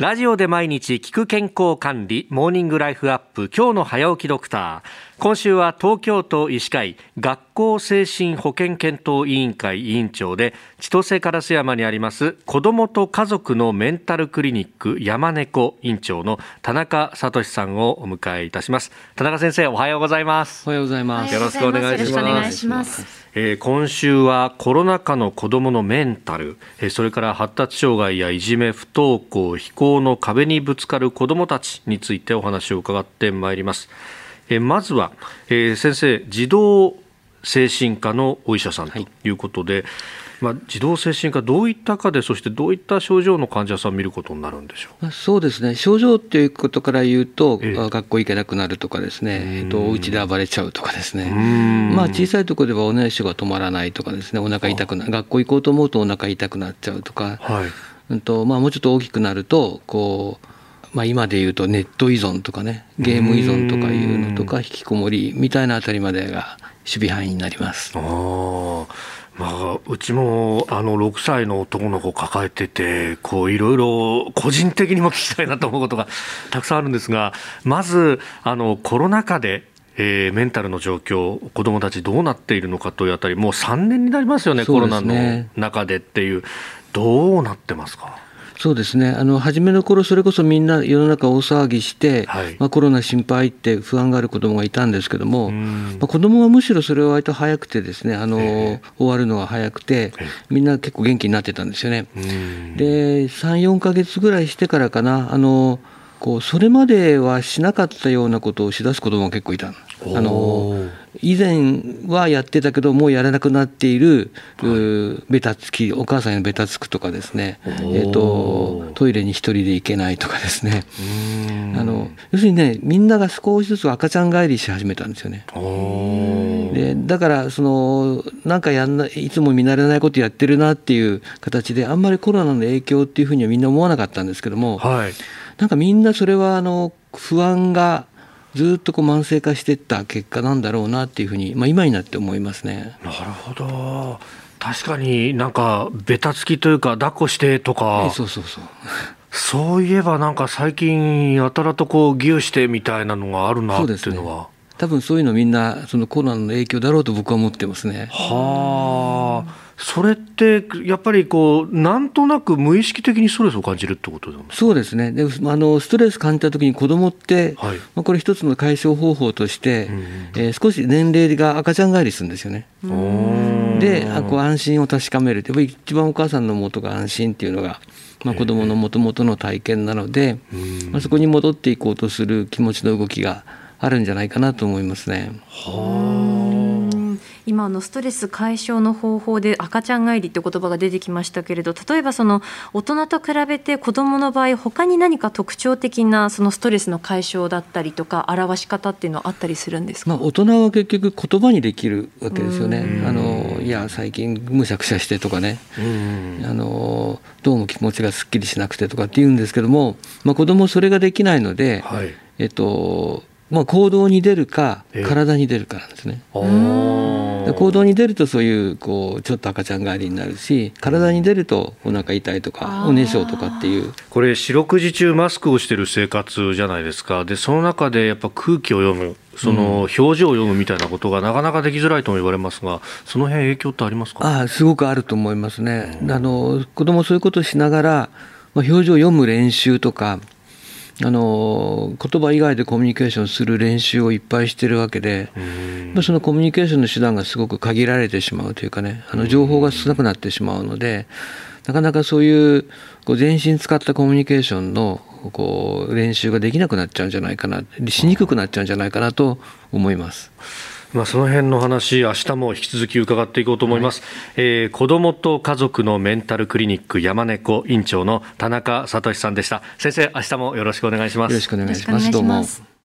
ラジオで毎日聞く健康管理モーニングライフアップ今日の早起きドクター。今週は東京都医師会学校精神保健検討委員会委員長で千歳烏山にあります子どもと家族のメンタルクリニック山猫院長の田中聡さんをお迎えいたします。田中先生おはようございます。おはようございます。よろしくお願いします。えー、今週はコロナ禍の子どものメンタル、えー、それから発達障害やいじめ不登校非行の壁にぶつかる子どもたちについてお話を伺ってまいります、えー、まずは、え先生児童精神科のお医者さんとい。うことで、はいまあ、児童精神科、どういったかで、そしてどういった症状の患者さんを見ることになるんでしょう？そうですね、症状ということから言うと、ええ、学校行けなくなるとかですね、えっと、お家で暴れちゃうとかですね、まあ、小さいところではおねしょが止まらないとかですね、お腹痛くな学校行こうと思うとお腹痛くなっちゃうとか、はいうんとまあ、もうちょっと大きくなると、こう、まあ、今で言うとネット依存とかねゲーム依存とかいうのとか引きこもりみたいなあたりまでが守備範囲になります。あまあ、うちもあの6歳の男の子を抱えててこういろいろ個人的にも聞きたいなと思うことがたくさんあるんですがまずあのコロナ禍でえー、メンタルの状況、子どもたちどうなっているのかというあたり、もう3年になりますよね、ね。コロナの中でっていう、どうなってますか？そうですね。あの初めの頃それこそみんな世の中大騒ぎして、はい、まあ、コロナ心配って不安がある子どもがいたんですけども、まあ、子どもはむしろそれは割と早くてですねあの、終わるのが早くてみんな結構元気になってたんですよね。で34か月ぐらいしてからかなあのこうそれまではしなかったようなことをしだす子どもが結構いたあの以前はやってたけどもうやらなくなっている、はい、ベタつきお母さんにベタつくとかですね、えーと、トイレに一人で行けないとかですね。あの要するにねみんなが少しずつ赤ちゃん帰りし始めたんですよね。でだからそのなんかやんないいつも見慣れないことやってるなっていう形であんまりコロナの影響っていうふうにはみんな思わなかったんですけども、はい、なんかみんなそれはあの不安がずっとこう慢性化していった結果なんだろうなっていうふうに、まあ、今になって思いますね。なるほど。確かになんかべたつきというか抱っこしてとか。そうそうそう。そういえばなんか最近やたらとこうギューしてみたいなのがあるなっていうのは、ね、多分そういうのみんなそのコロナの影響だろうと僕は思ってますね。はあそれってやっぱりこうなんとなく無意識的にストレスを感じるってことそうですね。であのストレス感じた時に子どもって、はい、まあ、これ一つの解消方法として、うん、えー、少し年齢が赤ちゃん帰りするんですよね。であこう安心を確かめるって一番お母さんの元が安心っていうのが、まあ、子どものもともとの体験なので、まあ、そこに戻っていこうとする気持ちの動きがあるんじゃないかなと思いますね。はあ今のストレス解消の方法で赤ちゃん帰りって言葉が出てきましたけれど例えばその大人と比べて子どもの場合他に何か特徴的なそのストレスの解消だったりとか表し方っていうのはあったりするんですか、まあ、大人は結局言葉にできるわけですよね。あのいや最近むしゃくしゃしてとかね。あのどうも気持ちがすっきりしなくてとかって言うんですけども、まあ、子供それができないので、はい、えっとまあ、行動に出るか体に出るかなんですね。行動に出るとそういうこうちょっと赤ちゃん帰りになるし体に出るとお腹痛いとかおねしょとかっていう。これ四六時中マスクをしてる生活じゃないですか。でその中でやっぱ空気を読むその表情を読むみたいなことがなかなかできづらいとも言われますが、その辺影響ってありますか？あすごくあると思いますね。あの子供そういうことをしながら、まあ、表情を読む練習とかあの言葉以外でコミュニケーションする練習をいっぱいしてるわけで、そのコミュニケーションの手段がすごく限られてしまうというかねあの情報が少なくなってしまうのでなかなかそういうこう全身使ったコミュニケーションのこう練習ができなくなっちゃうんじゃないかなしにくくなっちゃうんじゃないかなと思います。まあ、その辺の話、明日も引き続き伺っていこうと思います。はい、えー、子どもと家族のメンタルクリニック山猫院長の田中聡さんでした。先生、明日もよろしくお願いします。よろしくお願いします。どうも。